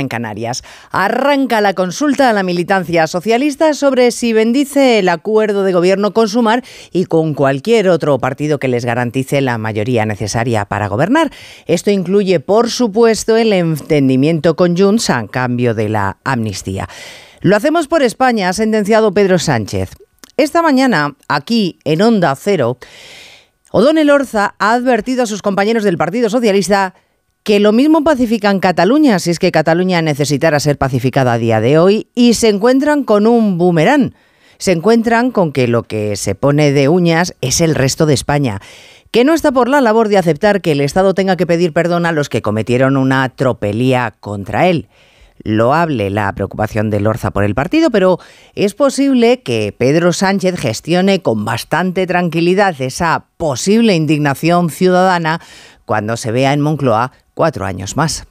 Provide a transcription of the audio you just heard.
en Canarias. Arranca la consulta a la militancia socialista sobre si bendice el acuerdo de gobierno con Sumar y con cualquier otro partido que les garantice la mayoría necesaria para gobernar. Esto incluye, por supuesto, el entendimiento con Junts a cambio de la amnistía. Lo hacemos por España, ha sentenciado Pedro Sánchez. Esta mañana, aquí en Onda Cero, O'Donnell Orza ha advertido a sus compañeros del Partido Socialista que lo mismo pacifican Cataluña, si es que Cataluña necesitara ser pacificada a día de hoy, y se encuentran con un boomerang. Se encuentran con que lo que se pone de uñas es el resto de España, que no está por la labor de aceptar que el Estado tenga que pedir perdón a los que cometieron una tropelía contra él loable la preocupación de Lorza por el partido, pero es posible que Pedro Sánchez gestione con bastante tranquilidad esa posible indignación ciudadana cuando se vea en Moncloa cuatro años más.